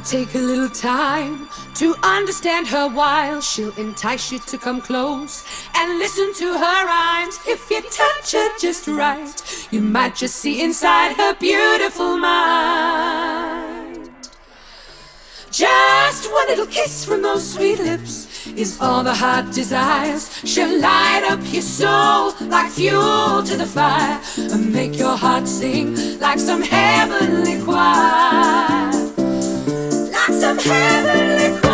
take a little time to understand her while she'll entice you to come close and listen to her rhymes. If you touch her just right, you might just see inside her beautiful mind. Just one little kiss from those sweet lips is all the heart desires. She'll light up your soul like fuel to the fire and make your heart sing like some heavenly choir heavenly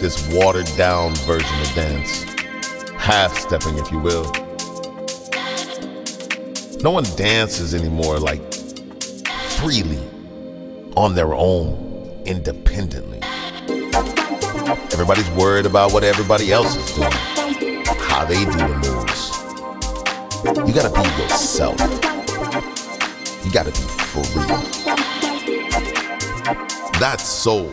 this watered down version of dance, half stepping, if you will. No one dances anymore like freely on their own, independently. Everybody's worried about what everybody else is doing, how they do the moves. You gotta be yourself. You gotta be free. That's soul.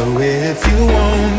That,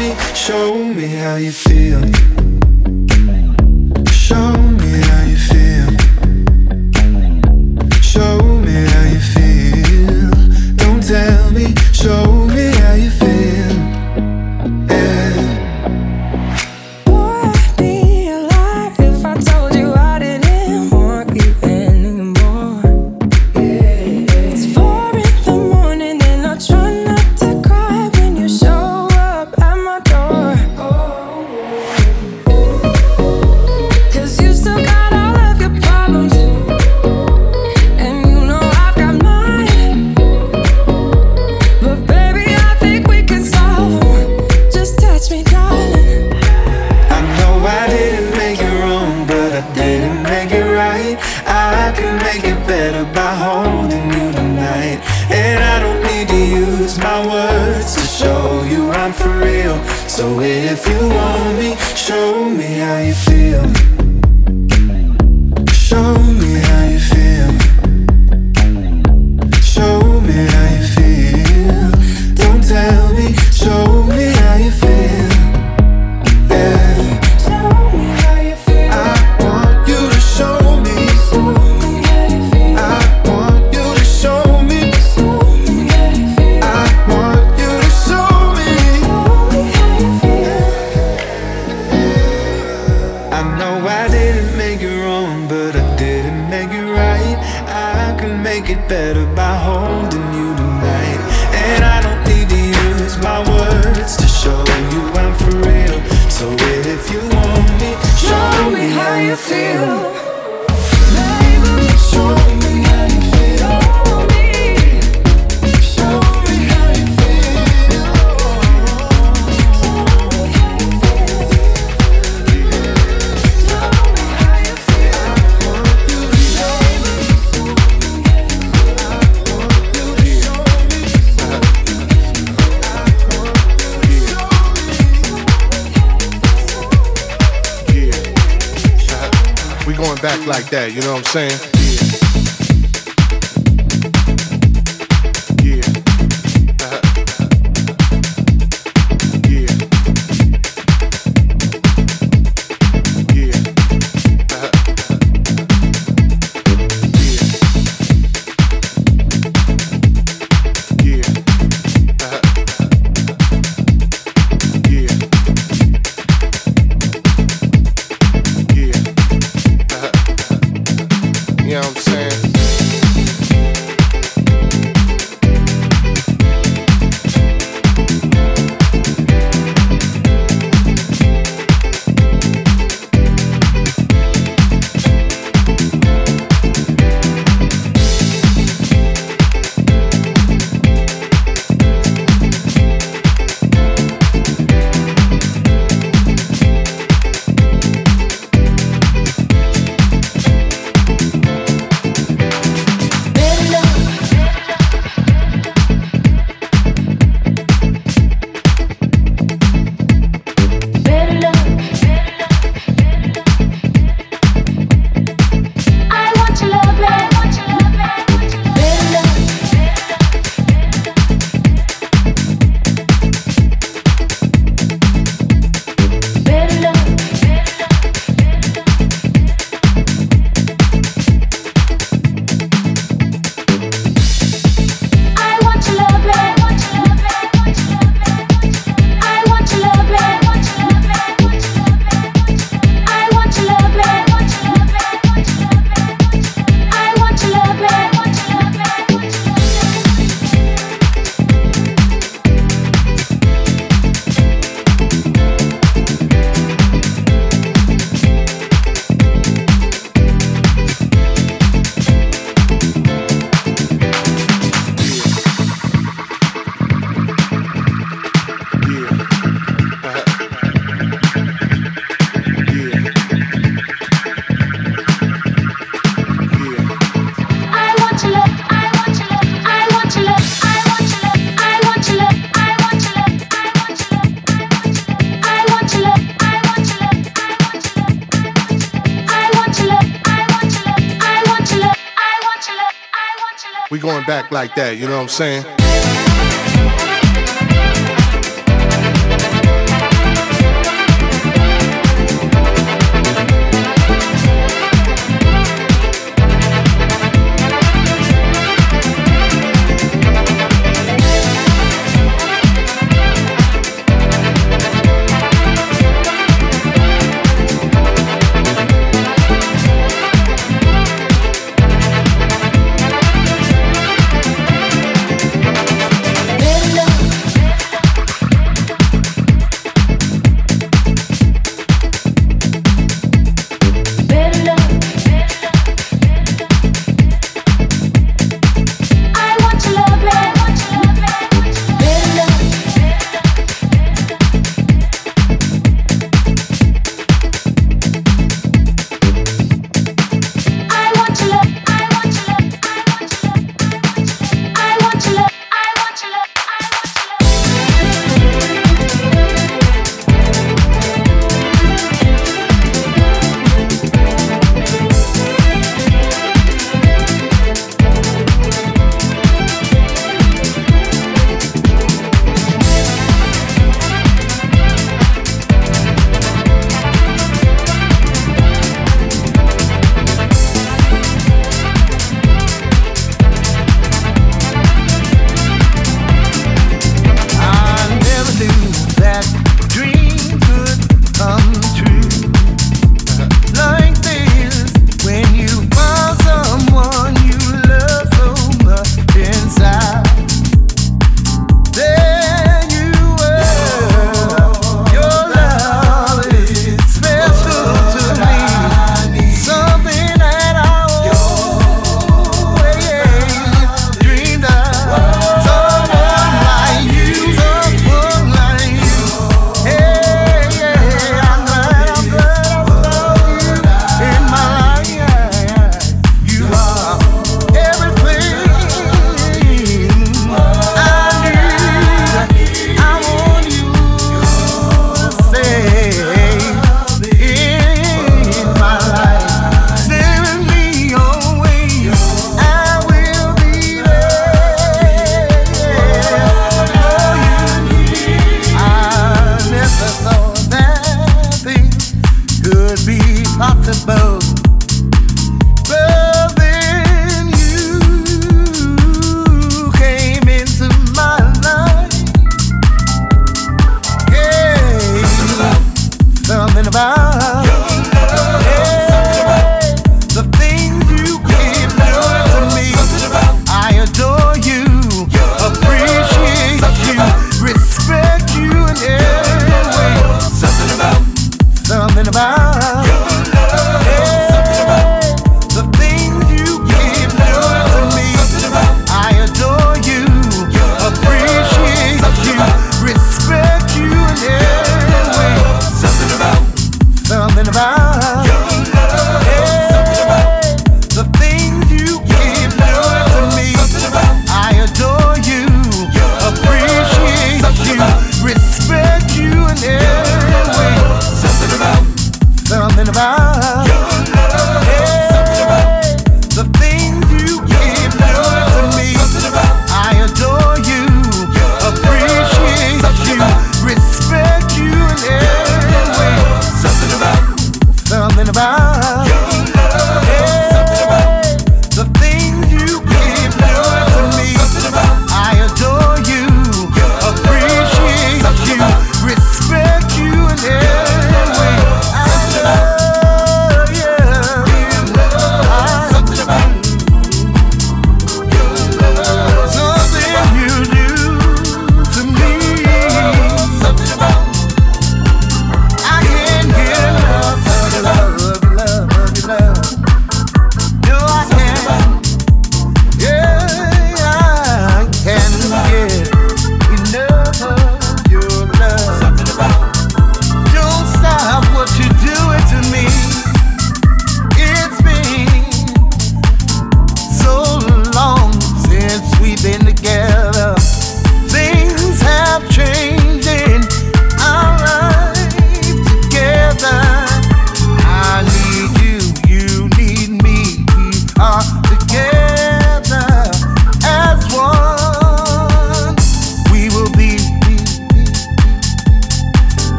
like that, you know what I'm saying?